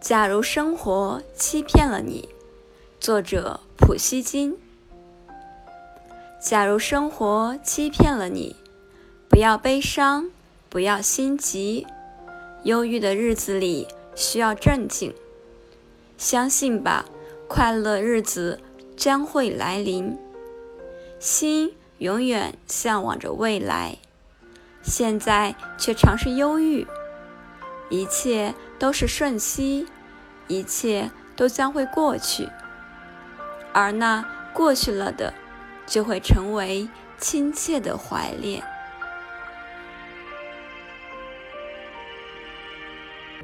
假如生活欺骗了你，作者普希金。假如生活欺骗了你，不要悲伤，不要心急。忧郁的日子里需要镇静，相信吧，快乐日子将会来临。心永远向往着未来，现在却尝试忧郁。一切都是瞬息，一切都将会过去，而那过去了的，就会成为亲切的怀恋。